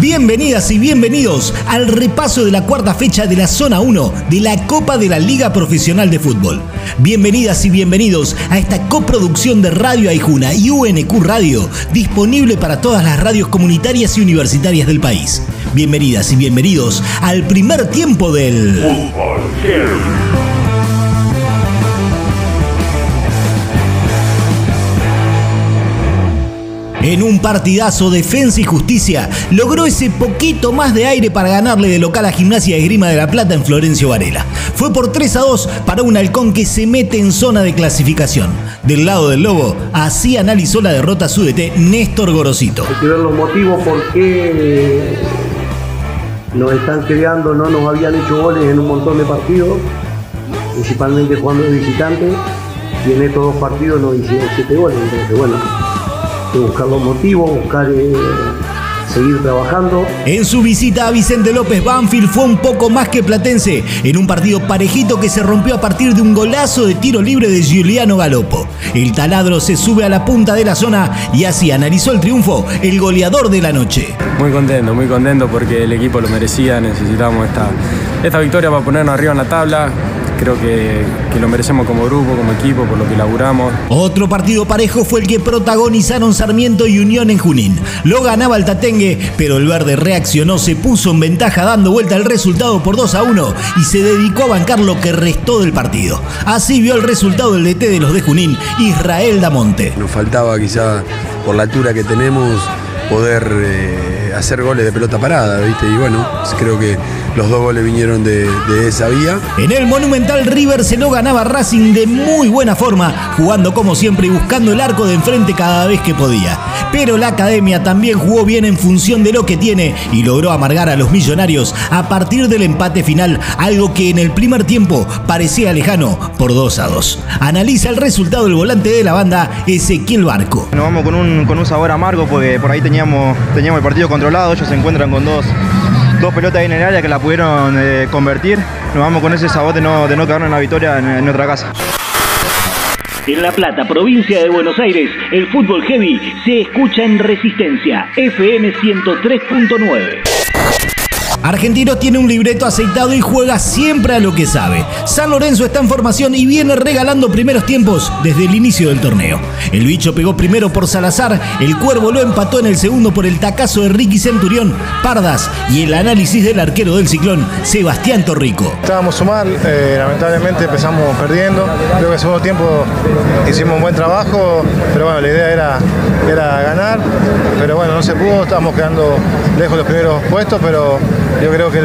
Bienvenidas y bienvenidos al repaso de la cuarta fecha de la Zona 1 de la Copa de la Liga Profesional de Fútbol. Bienvenidas y bienvenidos a esta coproducción de Radio Aijuna y UNQ Radio, disponible para todas las radios comunitarias y universitarias del país. Bienvenidas y bienvenidos al primer tiempo del Fútbol En un partidazo Defensa y Justicia logró ese poquito más de aire para ganarle de local a Gimnasia de Grima de la Plata en Florencio Varela. Fue por 3 a 2 para un halcón que se mete en zona de clasificación. Del lado del Lobo, así analizó la derrota su DT Néstor Gorosito. Hay que ver los motivos por qué nos están creando, no nos habían hecho goles en un montón de partidos, principalmente jugando de visitante, y en estos dos partidos nos hicieron 7 goles. Entonces, bueno, buscar los motivos, buscar eh, seguir trabajando. En su visita a Vicente López, Banfield fue un poco más que platense, en un partido parejito que se rompió a partir de un golazo de tiro libre de Giuliano Galopo. El taladro se sube a la punta de la zona y así analizó el triunfo el goleador de la noche. Muy contento, muy contento porque el equipo lo merecía, necesitamos esta, esta victoria para ponernos arriba en la tabla creo que, lo merecemos como grupo, como equipo, por lo que laburamos. Otro partido parejo fue el que protagonizaron Sarmiento y Unión en Junín. Lo ganaba el Tatengue, pero el verde reaccionó, se puso en ventaja dando vuelta al resultado por 2 a 1 y se dedicó a bancar lo que restó del partido. Así vio el resultado el DT de los de Junín, Israel Damonte. Nos faltaba quizá por la altura que tenemos poder eh, hacer goles de pelota parada, ¿viste? Y bueno, creo que los dos goles vinieron de, esa vía. En el Monumental River se lo ganaba Racing de muy buena forma, jugando como siempre y buscando el arco de enfrente cada vez que podía. Pero la academia también jugó bien en función de lo que tiene y logró amargar a los millonarios a partir del empate final, algo que en el primer tiempo parecía lejano por 2 a 2. Analiza el resultado del volante de la banda, Ezequiel Barco. Nos vamos con un, con un sabor amargo porque por ahí teníamos, teníamos el partido controlado, ellos se encuentran con dos dos pelotas en el área que la pudieron eh, convertir. Nos vamos con ese sabor de no, de no quedarnos en la victoria en, en nuestra casa. En La Plata, provincia de Buenos Aires, el fútbol heavy se escucha en Resistencia, FM 103.9. Argentino tiene un libreto aceitado y juega siempre a lo que sabe. San Lorenzo está en formación y viene regalando primeros tiempos desde el inicio del torneo. El bicho pegó primero por Salazar, el Cuervo lo empató en el segundo por el tacazo de Ricky Centurión, Pardas y el análisis del arquero del ciclón, Sebastián Torrico. Estábamos mal, eh, lamentablemente empezamos perdiendo. Creo que el segundo tiempo hicimos un buen trabajo, pero bueno, la idea era, era ganar. Pero bueno, no se pudo, estábamos quedando lejos los primeros puestos, pero yo creo que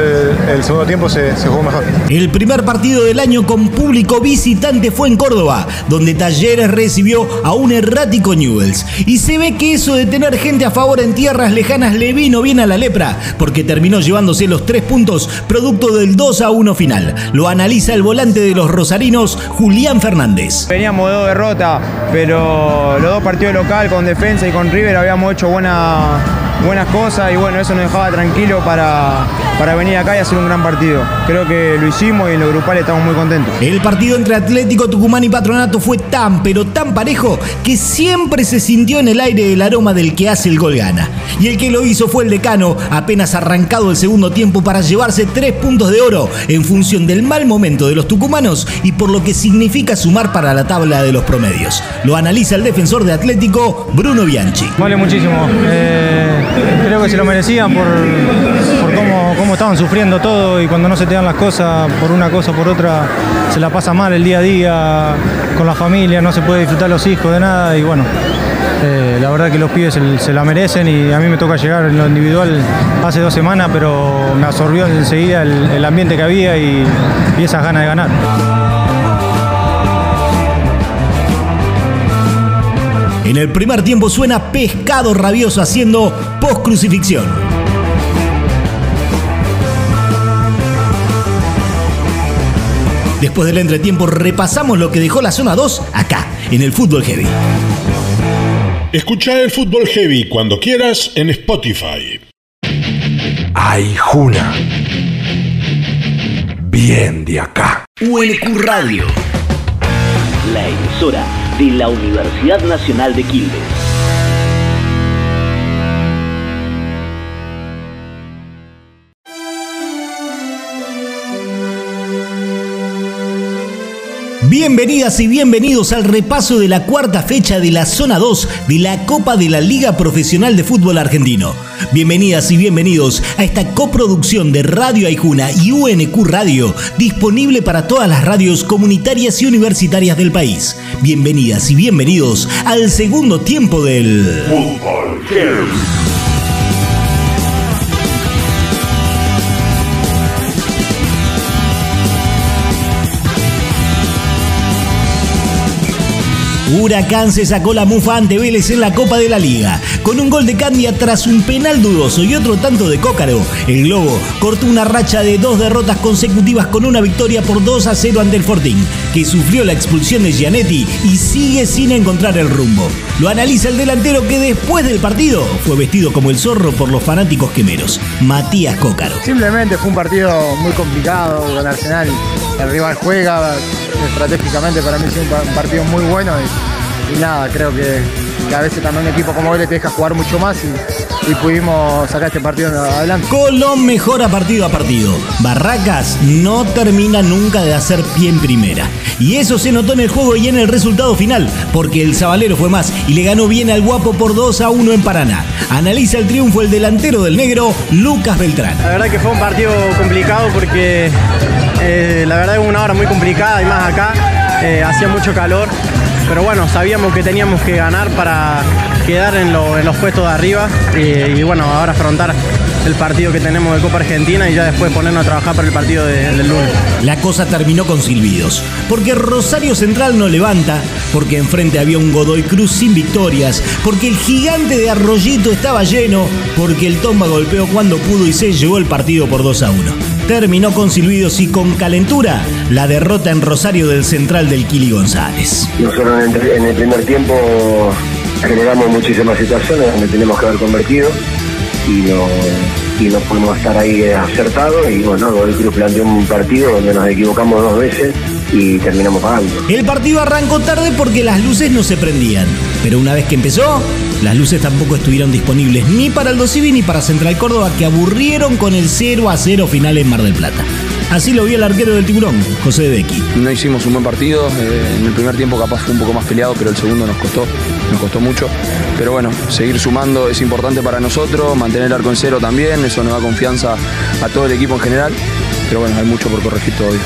el, segundo tiempo se, jugó mejor. El primer partido del año con público visitante fue en Córdoba, donde Talleres recibió a un errático Newells. Y se ve que eso de tener gente a favor en tierras lejanas le vino bien a la lepra, porque terminó llevándose los tres puntos producto del 2 a 1 final. Lo analiza el volante de los rosarinos, Julián Fernández. Veníamos de dos derrotas, pero los dos partidos local con defensa y con River habíamos hecho buena buenas cosas y bueno, eso nos dejaba tranquilo para, para venir acá y hacer un gran partido. Creo que lo hicimos y en lo grupal estamos muy contentos. El partido entre Atlético Tucumán y Patronato fue tan, pero tan parejo que siempre se sintió en el aire el aroma del que hace el gol gana. Y el que lo hizo fue el decano, apenas arrancado el segundo tiempo para llevarse tres puntos de oro en función del mal momento de los tucumanos y por lo que significa sumar para la tabla de los promedios. Lo analiza el defensor de Atlético, Bruno Bianchi. Vale muchísimo. Eh, creo que se lo merecían por, cómo, estaban sufriendo todo y cuando no se te dan las cosas por una cosa o por otra se la pasa mal el día a día con la familia, no se puede disfrutar los hijos de nada y bueno, eh, la verdad que los pibes se, la merecen y a mí me toca llegar en lo individual hace dos semanas, pero me absorbió enseguida el, ambiente que había y, y esas ganas de ganar. En el primer tiempo suena pescado rabioso haciendo post-crucifixión. Después del entretiempo repasamos lo que dejó la zona 2 acá, en el Fútbol Heavy. Escucha el Fútbol Heavy cuando quieras en Spotify. Ay, Juna. Bien de acá. ULQ Radio. La emisora de la Universidad Nacional de Quilmes. Bienvenidas y bienvenidos al repaso de la cuarta fecha de la zona 2 de la Copa de la Liga Profesional de Fútbol Argentino. Bienvenidas y bienvenidos a esta coproducción de Radio Aijuna y UNQ Radio, disponible para todas las radios comunitarias y universitarias del país. Bienvenidas y bienvenidos al segundo tiempo del Fútbol Huracán se sacó la mufa ante Vélez en la Copa de la Liga. Con un gol de Candia tras un penal dudoso y otro tanto de Cócaro, el Globo cortó una racha de dos derrotas consecutivas con una victoria por 2 a 0 ante el Fortín, que sufrió la expulsión de Gianetti y sigue sin encontrar el rumbo. Lo analiza el delantero que después del partido fue vestido como el zorro por los fanáticos quemeros, Matías Cócaro. Simplemente fue un partido muy complicado con Arsenal. El rival juega, estratégicamente para mí es un partido muy bueno nada, creo que, a veces también un equipo como él te deja jugar mucho más y, pudimos sacar este partido adelante. Colón mejora partido a partido. Barracas no termina nunca de hacer pie en primera. Y eso se notó en el juego y en el resultado final, porque el Zabalero fue más y le ganó bien al Guapo por 2 a 1 en Paraná. Analiza el triunfo el delantero del negro, Lucas Beltrán. La verdad que fue un partido complicado porque eh, la verdad es una hora muy complicada y más acá, eh, hacía mucho calor, pero bueno, sabíamos que teníamos que ganar para quedar en, los puestos de arriba y, bueno, ahora afrontar el partido que tenemos de Copa Argentina y ya después ponernos a trabajar para el partido del lunes. La cosa terminó con silbidos, porque Rosario Central no levanta, porque enfrente había un Godoy Cruz sin victorias, porque el gigante de Arroyito estaba lleno, porque el Tomba golpeó cuando pudo y se llevó el partido por 2 a 1 terminó con silbidos y con calentura la derrota en Rosario del central del Kili González. Nosotros en el primer tiempo generamos muchísimas situaciones donde tenemos que haber convertido y no, y no pudimos estar ahí acertados y bueno, el Cruz planteó un partido donde nos equivocamos dos veces y terminamos pagando. El partido arrancó tarde porque las luces no se prendían, pero una vez que empezó, las luces tampoco estuvieron disponibles ni para el Dosivi ni para Central Córdoba, que aburrieron con el 0 a 0 final en Mar del Plata. Así lo vio el arquero del tiburón, José Becky. No hicimos un buen partido, eh, en el primer tiempo capaz fue un poco más peleado, pero el segundo nos costó, nos costó mucho. Pero bueno, seguir sumando es importante para nosotros, mantener el arco en cero también, eso nos da confianza a todo el equipo en general. Pero bueno, hay mucho por corregir todavía.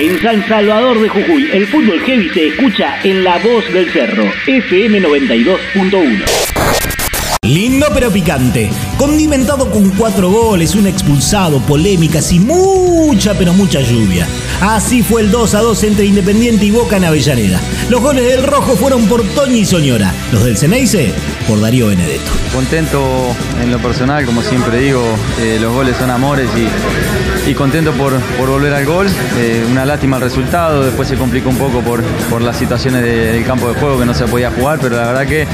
En San Salvador de Jujuy, el fútbol heavy se escucha en La Voz del Cerro, FM 92.1. Lindo pero picante, condimentado con cuatro goles, un expulsado, polémicas y mucha pero mucha lluvia. Así fue el 2 a 2 entre Independiente y Boca en Avellaneda. Los goles del Rojo fueron por Toñi y Soñora, los del Ceneice por Darío Benedetto. Contento en lo personal, como siempre digo, eh, los goles son amores y, contento por, volver al gol. Eh, una lástima el resultado, después se complicó un poco por, por las situaciones del campo de juego que no se podía jugar, pero la verdad que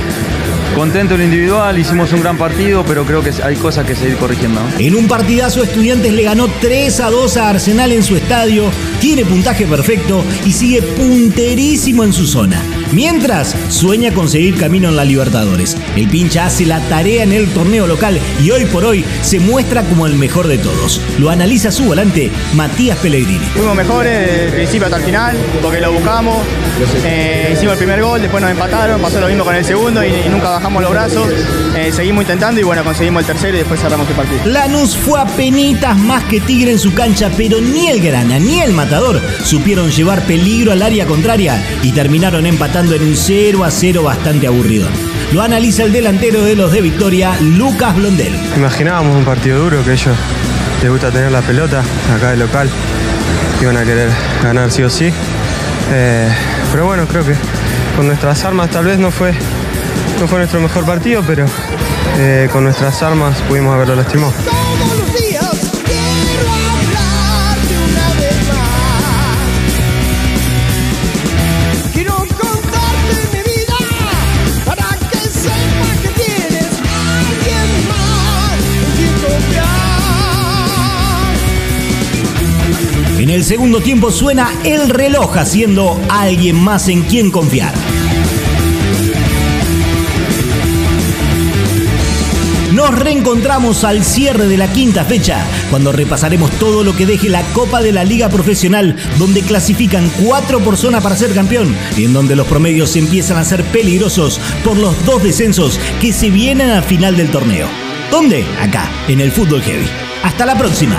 Contento en lo individual, hicimos un gran partido, pero creo que hay cosas que seguir corrigiendo. En un partidazo, Estudiantes le ganó 3 a 2 a Arsenal en su estadio, tiene puntaje perfecto y sigue punterísimo en su zona. Mientras, sueña con seguir camino en la Libertadores. El pincha hace la tarea en el torneo local y hoy por hoy se muestra como el mejor de todos. Lo analiza su volante, Matías Pellegrini. Fuimos mejores de principio hasta el final, porque lo buscamos. Eh, hicimos el primer gol, después nos empataron, pasó lo mismo con el segundo y, nunca bajamos los brazos. Eh, seguimos intentando y bueno, conseguimos el tercero y después cerramos el partido. Lanús fue a penitas más que Tigre en su cancha, pero ni el Grana ni el Matador supieron llevar peligro al área contraria y terminaron empatando en un 0 a 0 bastante aburrido. Lo analiza el delantero de los de Victoria, Lucas Blondel. Imaginábamos un partido duro que ellos les gusta tener la pelota acá de local. Iban a querer ganar sí o sí. Eh, pero bueno, creo que con nuestras armas tal vez no fue, no fue nuestro mejor partido, pero eh, con nuestras armas pudimos haberlo lastimado. En el segundo tiempo suena el reloj haciendo alguien más en quien confiar. Nos reencontramos al cierre de la quinta fecha, cuando repasaremos todo lo que deje la Copa de la Liga Profesional, donde clasifican cuatro por zona para ser campeón y en donde los promedios empiezan a ser peligrosos por los dos descensos que se vienen al final del torneo. ¿Dónde? Acá, en el Fútbol Heavy. Hasta la próxima.